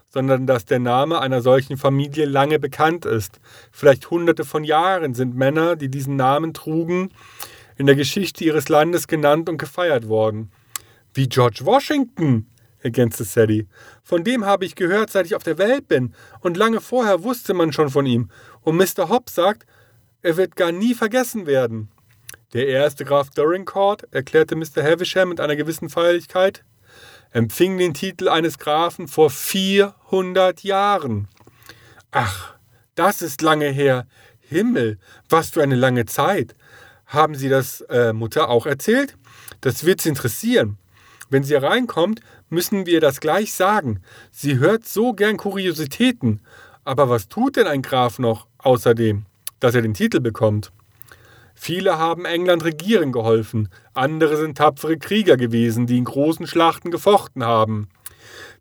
sondern dass der Name einer solchen Familie lange bekannt ist. Vielleicht hunderte von Jahren sind Männer, die diesen Namen trugen, in der Geschichte ihres Landes genannt und gefeiert worden. Wie George Washington, ergänzte Sadie. Von dem habe ich gehört, seit ich auf der Welt bin, und lange vorher wusste man schon von ihm. Und Mr. Hobbs sagt, er wird gar nie vergessen werden. Der erste Graf Dorincourt, erklärte Mr. Havisham mit einer gewissen Feierlichkeit, empfing den Titel eines Grafen vor 400 Jahren. Ach, das ist lange her. Himmel, was für eine lange Zeit. Haben Sie das äh, Mutter auch erzählt? Das wird Sie interessieren. Wenn sie reinkommt, müssen wir das gleich sagen. Sie hört so gern Kuriositäten. Aber was tut denn ein Graf noch außerdem, dass er den Titel bekommt? Viele haben England regieren geholfen, andere sind tapfere Krieger gewesen, die in großen Schlachten gefochten haben.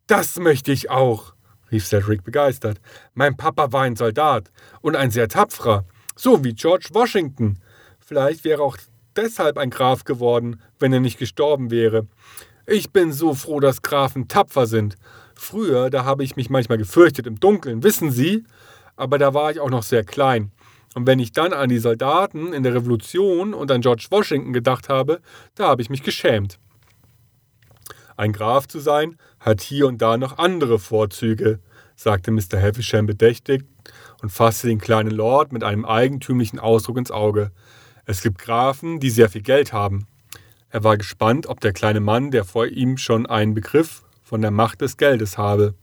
Das möchte ich auch, rief Cedric begeistert. Mein Papa war ein Soldat und ein sehr tapferer, so wie George Washington. Vielleicht wäre auch deshalb ein Graf geworden, wenn er nicht gestorben wäre. Ich bin so froh, dass Grafen tapfer sind. Früher, da habe ich mich manchmal gefürchtet im Dunkeln, wissen Sie? Aber da war ich auch noch sehr klein. Und wenn ich dann an die Soldaten in der Revolution und an George Washington gedacht habe, da habe ich mich geschämt. Ein Graf zu sein, hat hier und da noch andere Vorzüge, sagte Mr. Havisham bedächtig und fasste den kleinen Lord mit einem eigentümlichen Ausdruck ins Auge. Es gibt Grafen, die sehr viel Geld haben. Er war gespannt, ob der kleine Mann, der vor ihm schon einen Begriff von der Macht des Geldes habe.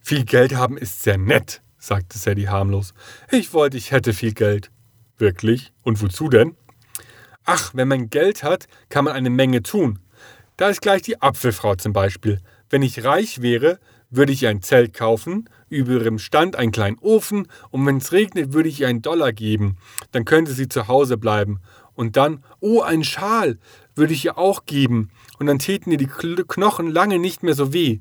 Viel Geld haben ist sehr nett, sagte Sadie harmlos. Ich wollte, ich hätte viel Geld. Wirklich? Und wozu denn? Ach, wenn man Geld hat, kann man eine Menge tun. Da ist gleich die Apfelfrau zum Beispiel. Wenn ich reich wäre, würde ich ihr ein Zelt kaufen, über ihrem Stand einen kleinen Ofen und wenn es regnet, würde ich ihr einen Dollar geben. Dann könnte sie zu Hause bleiben. Und dann, oh, ein Schal, würde ich ihr auch geben. Und dann täten ihr die Knochen lange nicht mehr so weh.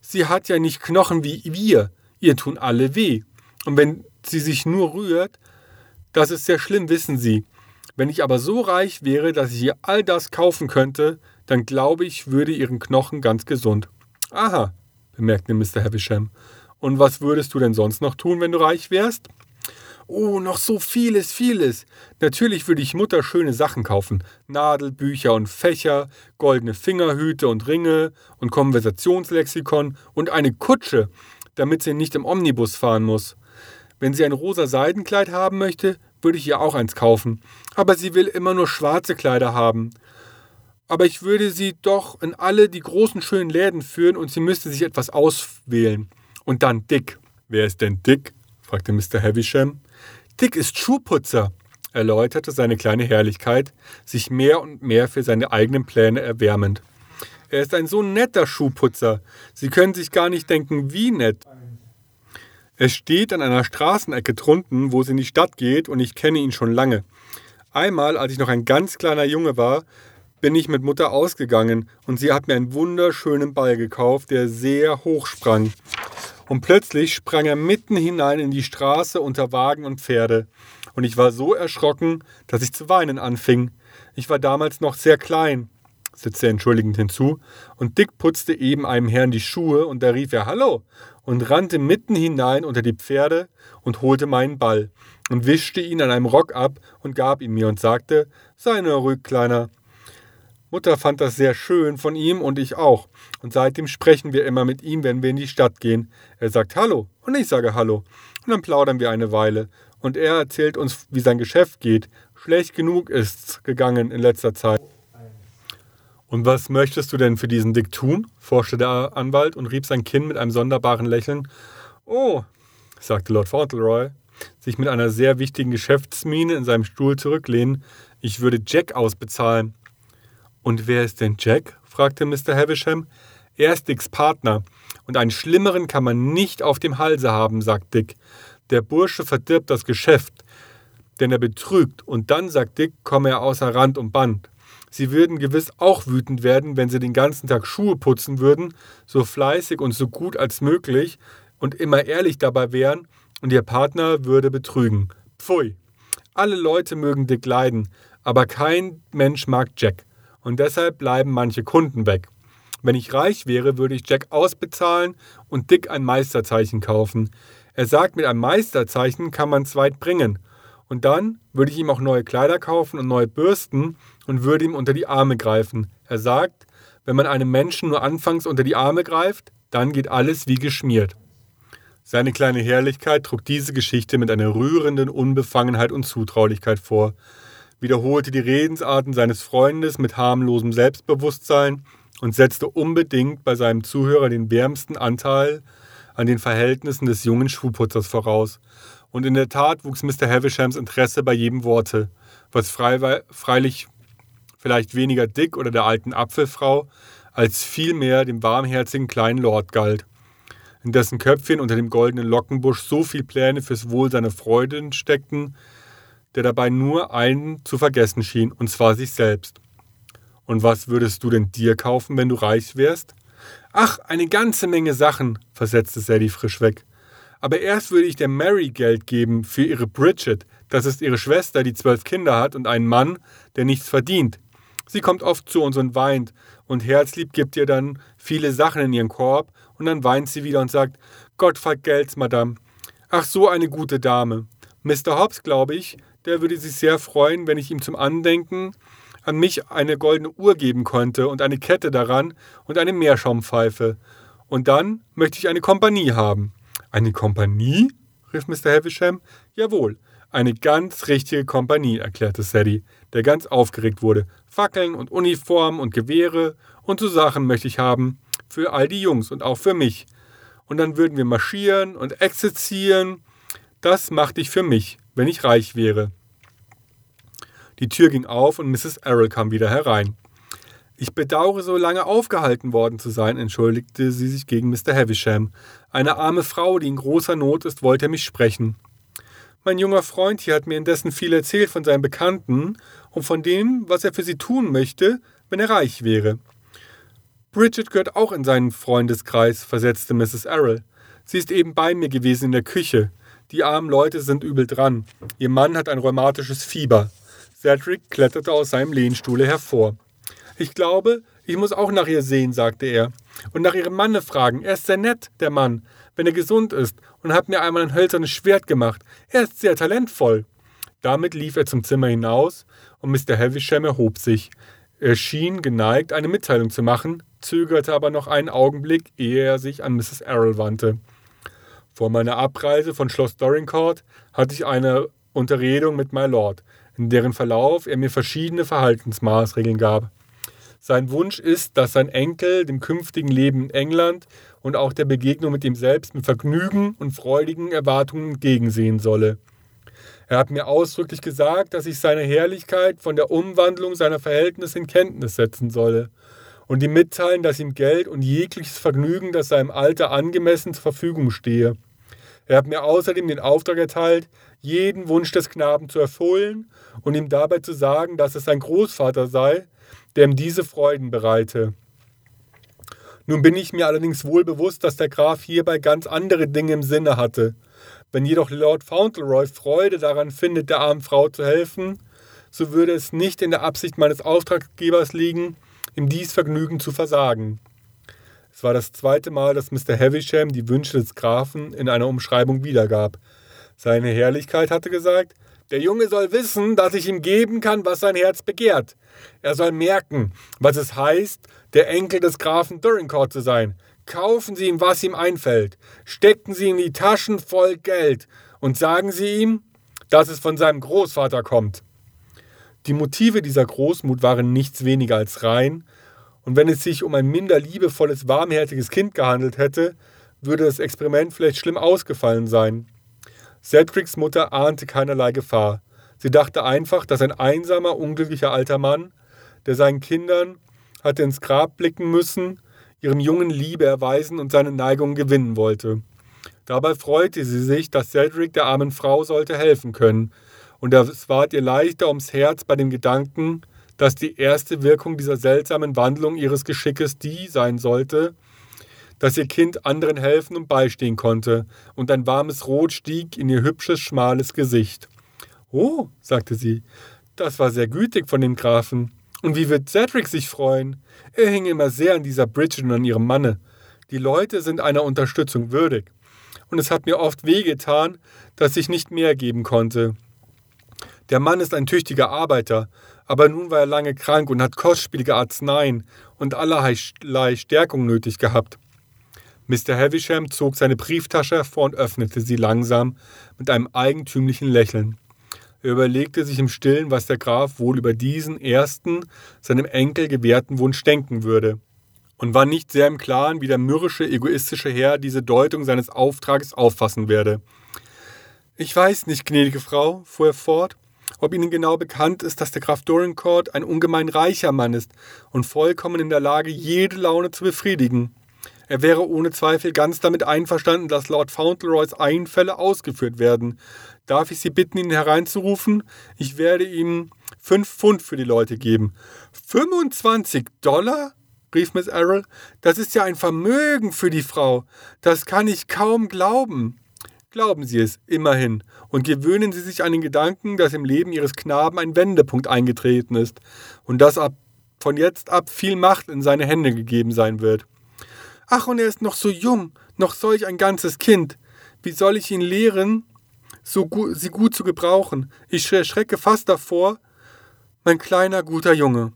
Sie hat ja nicht Knochen wie wir. Ihr tun alle weh. Und wenn sie sich nur rührt, das ist sehr schlimm, wissen Sie. Wenn ich aber so reich wäre, dass ich ihr all das kaufen könnte, dann glaube ich, würde ihren Knochen ganz gesund. Aha, bemerkte Mr. Havisham. Und was würdest du denn sonst noch tun, wenn du reich wärst? Oh, noch so vieles, vieles. Natürlich würde ich Mutter schöne Sachen kaufen. Nadelbücher und Fächer, goldene Fingerhüte und Ringe und Konversationslexikon und eine Kutsche, damit sie nicht im Omnibus fahren muss. Wenn sie ein rosa Seidenkleid haben möchte, würde ich ihr auch eins kaufen. Aber sie will immer nur schwarze Kleider haben. Aber ich würde sie doch in alle die großen schönen Läden führen und sie müsste sich etwas auswählen. Und dann Dick. Wer ist denn Dick? fragte Mr. Havisham. Dick ist Schuhputzer, erläuterte seine kleine Herrlichkeit, sich mehr und mehr für seine eigenen Pläne erwärmend. Er ist ein so netter Schuhputzer. Sie können sich gar nicht denken, wie nett. Es steht an einer Straßenecke drunten, wo es in die Stadt geht, und ich kenne ihn schon lange. Einmal, als ich noch ein ganz kleiner Junge war, bin ich mit Mutter ausgegangen und sie hat mir einen wunderschönen Ball gekauft, der sehr hoch sprang. Und plötzlich sprang er mitten hinein in die Straße unter Wagen und Pferde. Und ich war so erschrocken, dass ich zu weinen anfing. Ich war damals noch sehr klein, setzte er entschuldigend hinzu, und Dick putzte eben einem Herrn die Schuhe, und da rief er Hallo und rannte mitten hinein unter die Pferde und holte meinen Ball und wischte ihn an einem Rock ab und gab ihn mir und sagte, sei nur ruhig, Kleiner, Mutter fand das sehr schön von ihm und ich auch. Und seitdem sprechen wir immer mit ihm, wenn wir in die Stadt gehen. Er sagt Hallo und ich sage Hallo. Und dann plaudern wir eine Weile. Und er erzählt uns, wie sein Geschäft geht. Schlecht genug ist's gegangen in letzter Zeit. Und was möchtest du denn für diesen Dick tun? forschte der Anwalt und rieb sein Kinn mit einem sonderbaren Lächeln. Oh, sagte Lord Fauntleroy, sich mit einer sehr wichtigen Geschäftsmiene in seinem Stuhl zurücklehnen. Ich würde Jack ausbezahlen. Und wer ist denn Jack? fragte Mr. Havisham. Er ist Dicks Partner. Und einen schlimmeren kann man nicht auf dem Halse haben, sagt Dick. Der Bursche verdirbt das Geschäft, denn er betrügt, und dann, sagt Dick, komme er außer Rand und Band. Sie würden gewiss auch wütend werden, wenn sie den ganzen Tag Schuhe putzen würden, so fleißig und so gut als möglich und immer ehrlich dabei wären, und ihr Partner würde betrügen. Pfui. Alle Leute mögen Dick leiden, aber kein Mensch mag Jack und deshalb bleiben manche Kunden weg. Wenn ich reich wäre, würde ich Jack ausbezahlen und Dick ein Meisterzeichen kaufen. Er sagt, mit einem Meisterzeichen kann man es weit bringen. Und dann würde ich ihm auch neue Kleider kaufen und neue Bürsten und würde ihm unter die Arme greifen. Er sagt, wenn man einem Menschen nur anfangs unter die Arme greift, dann geht alles wie geschmiert. Seine kleine Herrlichkeit trug diese Geschichte mit einer rührenden Unbefangenheit und Zutraulichkeit vor wiederholte die Redensarten seines Freundes mit harmlosem Selbstbewusstsein und setzte unbedingt bei seinem Zuhörer den wärmsten Anteil an den Verhältnissen des jungen Schuhputzers voraus. Und in der Tat wuchs Mr. Havishams Interesse bei jedem Worte, was freilich vielleicht weniger Dick oder der alten Apfelfrau, als vielmehr dem warmherzigen kleinen Lord galt, in dessen Köpfchen unter dem goldenen Lockenbusch so viel Pläne fürs Wohl seiner Freundin steckten, der dabei nur einen zu vergessen schien, und zwar sich selbst. Und was würdest du denn dir kaufen, wenn du reich wärst? Ach, eine ganze Menge Sachen, versetzte Sadie frisch weg. Aber erst würde ich der Mary Geld geben für ihre Bridget. Das ist ihre Schwester, die zwölf Kinder hat und einen Mann, der nichts verdient. Sie kommt oft zu uns und weint, und Herzlieb gibt ihr dann viele Sachen in ihren Korb, und dann weint sie wieder und sagt, Gott vergelt's, Madame. Ach, so eine gute Dame. Mr. Hobbs, glaube ich, der würde sich sehr freuen, wenn ich ihm zum Andenken an mich eine goldene Uhr geben konnte und eine Kette daran und eine Meerschaumpfeife. Und dann möchte ich eine Kompanie haben. Eine Kompanie? rief Mr. Havisham. Jawohl, eine ganz richtige Kompanie, erklärte Sadie, der ganz aufgeregt wurde. Fackeln und Uniformen und Gewehre und so Sachen möchte ich haben. für all die Jungs und auch für mich. Und dann würden wir marschieren und exerzieren. Das machte ich für mich, wenn ich reich wäre. Die Tür ging auf und Mrs. Errol kam wieder herein. Ich bedauere, so lange aufgehalten worden zu sein, entschuldigte sie sich gegen Mr. Havisham. Eine arme Frau, die in großer Not ist, wollte mich sprechen. Mein junger Freund hier hat mir indessen viel erzählt von seinen Bekannten und von dem, was er für sie tun möchte, wenn er reich wäre. Bridget gehört auch in seinen Freundeskreis, versetzte Mrs. Errol. Sie ist eben bei mir gewesen in der Küche. Die armen Leute sind übel dran. Ihr Mann hat ein rheumatisches Fieber. Cedric kletterte aus seinem Lehnstuhle hervor. Ich glaube, ich muss auch nach ihr sehen, sagte er. Und nach ihrem Manne fragen. Er ist sehr nett, der Mann, wenn er gesund ist, und hat mir einmal ein hölzernes Schwert gemacht. Er ist sehr talentvoll. Damit lief er zum Zimmer hinaus, und Mr. Havisham erhob sich. Er schien geneigt, eine Mitteilung zu machen, zögerte aber noch einen Augenblick, ehe er sich an Mrs. Errol wandte. Vor meiner Abreise von Schloss Dorincourt hatte ich eine Unterredung mit My Lord, in deren Verlauf er mir verschiedene Verhaltensmaßregeln gab. Sein Wunsch ist, dass sein Enkel dem künftigen Leben in England und auch der Begegnung mit ihm selbst mit Vergnügen und freudigen Erwartungen entgegensehen solle. Er hat mir ausdrücklich gesagt, dass ich seine Herrlichkeit von der Umwandlung seiner Verhältnisse in Kenntnis setzen solle und ihm mitteilen, dass ihm Geld und jegliches Vergnügen, das seinem Alter angemessen zur Verfügung stehe. Er hat mir außerdem den Auftrag erteilt, jeden Wunsch des Knaben zu erfüllen und ihm dabei zu sagen, dass es sein Großvater sei, der ihm diese Freuden bereite. Nun bin ich mir allerdings wohl bewusst, dass der Graf hierbei ganz andere Dinge im Sinne hatte. Wenn jedoch Lord Fauntleroy Freude daran findet, der armen Frau zu helfen, so würde es nicht in der Absicht meines Auftraggebers liegen, ihm dies Vergnügen zu versagen. Es war das zweite Mal, dass Mr. Havisham die Wünsche des Grafen in einer Umschreibung wiedergab. Seine Herrlichkeit hatte gesagt, der Junge soll wissen, dass ich ihm geben kann, was sein Herz begehrt. Er soll merken, was es heißt, der Enkel des Grafen Dorincourt zu sein. Kaufen Sie ihm, was ihm einfällt. Stecken Sie in die Taschen voll Geld und sagen Sie ihm, dass es von seinem Großvater kommt. Die Motive dieser Großmut waren nichts weniger als rein, und wenn es sich um ein minder liebevolles, warmherziges Kind gehandelt hätte, würde das Experiment vielleicht schlimm ausgefallen sein. Cedrics Mutter ahnte keinerlei Gefahr. Sie dachte einfach, dass ein einsamer, unglücklicher alter Mann, der seinen Kindern hatte ins Grab blicken müssen, ihrem Jungen Liebe erweisen und seine Neigung gewinnen wollte. Dabei freute sie sich, dass Cedric der armen Frau sollte helfen können, und es ward ihr leichter ums Herz bei dem Gedanken, dass die erste Wirkung dieser seltsamen Wandlung ihres Geschickes die sein sollte, dass ihr Kind anderen helfen und beistehen konnte, und ein warmes Rot stieg in ihr hübsches, schmales Gesicht. Oh, sagte sie, das war sehr gütig von dem Grafen. Und wie wird Cedric sich freuen? Er hing immer sehr an dieser Bridget und an ihrem Manne. Die Leute sind einer Unterstützung würdig. Und es hat mir oft wehgetan, dass ich nicht mehr geben konnte. Der Mann ist ein tüchtiger Arbeiter, aber nun war er lange krank und hat kostspielige Arzneien und allerlei Stärkung nötig gehabt. Mr. Havisham zog seine Brieftasche hervor und öffnete sie langsam mit einem eigentümlichen Lächeln. Er überlegte sich im Stillen, was der Graf wohl über diesen ersten, seinem Enkel gewährten Wunsch denken würde, und war nicht sehr im Klaren, wie der mürrische, egoistische Herr diese Deutung seines Auftrages auffassen werde. Ich weiß nicht, gnädige Frau, fuhr er fort, ob Ihnen genau bekannt ist, dass der Graf Dorincourt ein ungemein reicher Mann ist und vollkommen in der Lage, jede Laune zu befriedigen. Er wäre ohne Zweifel ganz damit einverstanden, dass Lord Fauntleroys Einfälle ausgeführt werden. Darf ich Sie bitten, ihn hereinzurufen? Ich werde ihm fünf Pfund für die Leute geben. 25 Dollar? rief Miss Errol. Das ist ja ein Vermögen für die Frau. Das kann ich kaum glauben. Glauben Sie es, immerhin, und gewöhnen Sie sich an den Gedanken, dass im Leben Ihres Knaben ein Wendepunkt eingetreten ist und dass ab von jetzt ab viel Macht in seine Hände gegeben sein wird. Ach, und er ist noch so jung, noch solch ein ganzes Kind. Wie soll ich ihn lehren, so gu sie gut zu gebrauchen? Ich erschrecke fast davor, mein kleiner, guter Junge.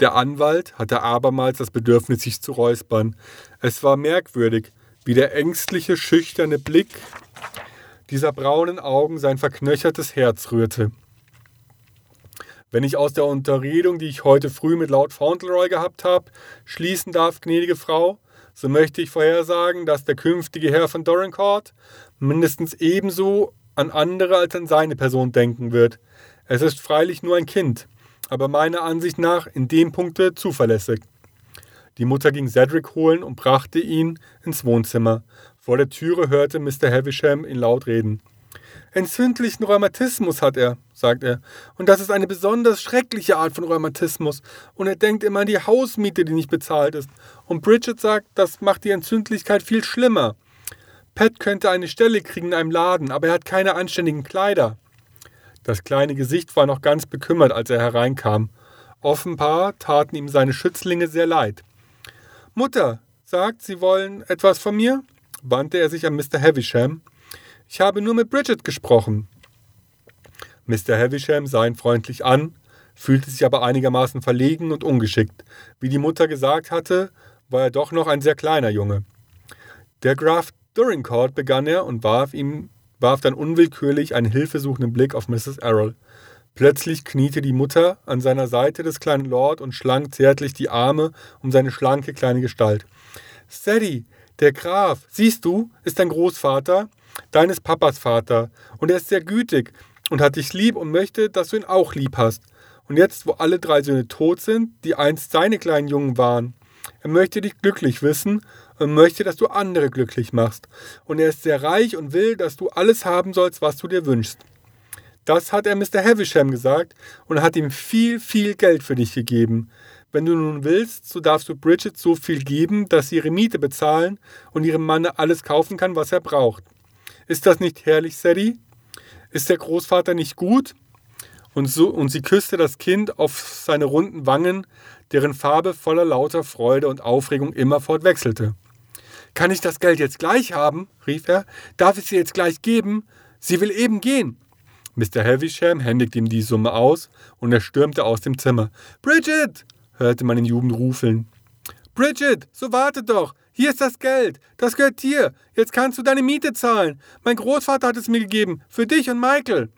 Der Anwalt hatte abermals das Bedürfnis, sich zu räuspern. Es war merkwürdig, wie der ängstliche, schüchterne Blick dieser braunen Augen sein verknöchertes Herz rührte. Wenn ich aus der Unterredung, die ich heute früh mit Lord Fauntleroy gehabt habe, schließen darf, gnädige Frau, so möchte ich vorhersagen, dass der künftige Herr von Dorincourt mindestens ebenso an andere als an seine Person denken wird. Es ist freilich nur ein Kind, aber meiner Ansicht nach in dem Punkte zuverlässig. Die Mutter ging Cedric holen und brachte ihn ins Wohnzimmer. Vor der Türe hörte Mr. Havisham ihn laut reden. Entzündlichen Rheumatismus hat er, sagt er. Und das ist eine besonders schreckliche Art von Rheumatismus. Und er denkt immer an die Hausmiete, die nicht bezahlt ist. Und Bridget sagt, das macht die Entzündlichkeit viel schlimmer. Pat könnte eine Stelle kriegen in einem Laden, aber er hat keine anständigen Kleider. Das kleine Gesicht war noch ganz bekümmert, als er hereinkam. Offenbar taten ihm seine Schützlinge sehr leid. Mutter, sagt, Sie wollen etwas von mir? wandte er sich an Mr. Havisham. Ich habe nur mit Bridget gesprochen. Mr. Havisham sah ihn freundlich an, fühlte sich aber einigermaßen verlegen und ungeschickt. Wie die Mutter gesagt hatte, war er doch noch ein sehr kleiner Junge. Der Graf Dorincourt begann er und warf ihm warf dann unwillkürlich einen hilfesuchenden Blick auf Mrs. Errol. Plötzlich kniete die Mutter an seiner Seite des kleinen Lord und schlang zärtlich die Arme um seine schlanke kleine Gestalt. Sadie, der Graf, siehst du, ist dein Großvater, deines Papas Vater, und er ist sehr gütig und hat dich lieb und möchte, dass du ihn auch lieb hast. Und jetzt, wo alle drei Söhne tot sind, die einst seine kleinen Jungen waren, er möchte dich glücklich wissen und möchte, dass du andere glücklich machst. Und er ist sehr reich und will, dass du alles haben sollst, was du dir wünschst. Das hat er Mr. Havisham gesagt und hat ihm viel, viel Geld für dich gegeben. Wenn du nun willst, so darfst du Bridget so viel geben, dass sie ihre Miete bezahlen und ihrem Manne alles kaufen kann, was er braucht. Ist das nicht herrlich, Sadie? Ist der Großvater nicht gut? Und, so, und sie küsste das Kind auf seine runden Wangen, deren Farbe voller lauter Freude und Aufregung immerfort wechselte. Kann ich das Geld jetzt gleich haben? rief er. Darf ich sie jetzt gleich geben? Sie will eben gehen. Mr. Havisham händigte ihm die Summe aus und er stürmte aus dem Zimmer. Bridget! hörte man in Jugend rufeln. Bridget, so warte doch! Hier ist das Geld. Das gehört dir. Jetzt kannst du deine Miete zahlen. Mein Großvater hat es mir gegeben. Für dich und Michael.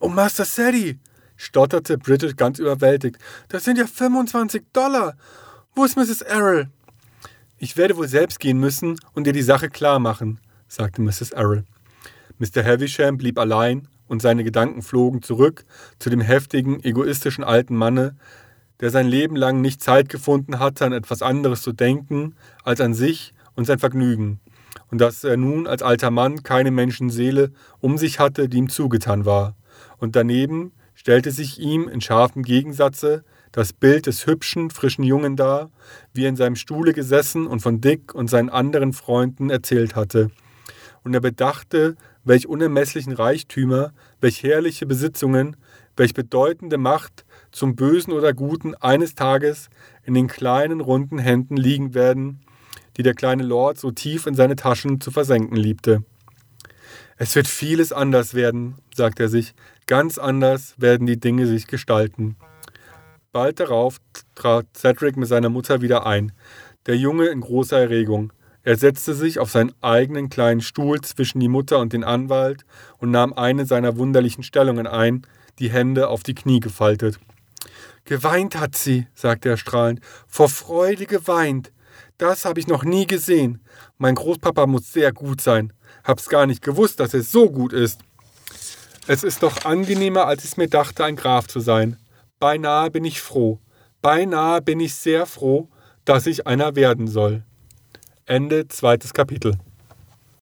Oh, Master Sadie, stotterte Bridget ganz überwältigt. Das sind ja 25 Dollar. Wo ist Mrs. Errol? Ich werde wohl selbst gehen müssen und dir die Sache klar machen, sagte Mrs. Errol. Mr. Havisham blieb allein und seine Gedanken flogen zurück zu dem heftigen, egoistischen alten Manne, der sein Leben lang nicht Zeit gefunden hatte, an etwas anderes zu denken als an sich und sein Vergnügen, und dass er nun als alter Mann keine Menschenseele um sich hatte, die ihm zugetan war. Und daneben stellte sich ihm in scharfem Gegensatze das Bild des hübschen, frischen Jungen dar, wie er in seinem Stuhle gesessen und von Dick und seinen anderen Freunden erzählt hatte. Und er bedachte, welch unermesslichen Reichtümer, welch herrliche Besitzungen, welch bedeutende Macht zum Bösen oder Guten eines Tages in den kleinen runden Händen liegen werden, die der kleine Lord so tief in seine Taschen zu versenken liebte. Es wird vieles anders werden, sagte er sich, ganz anders werden die Dinge sich gestalten. Bald darauf trat Cedric mit seiner Mutter wieder ein, der Junge in großer Erregung. Er setzte sich auf seinen eigenen kleinen Stuhl zwischen die Mutter und den Anwalt und nahm eine seiner wunderlichen Stellungen ein, die Hände auf die Knie gefaltet. Geweint hat sie, sagte er strahlend, vor Freude geweint. Das habe ich noch nie gesehen. Mein Großpapa muss sehr gut sein. Hab's gar nicht gewusst, dass er so gut ist. Es ist doch angenehmer, als ich mir dachte, ein Graf zu sein. Beinahe bin ich froh, beinahe bin ich sehr froh, dass ich einer werden soll. Ende zweites Kapitel.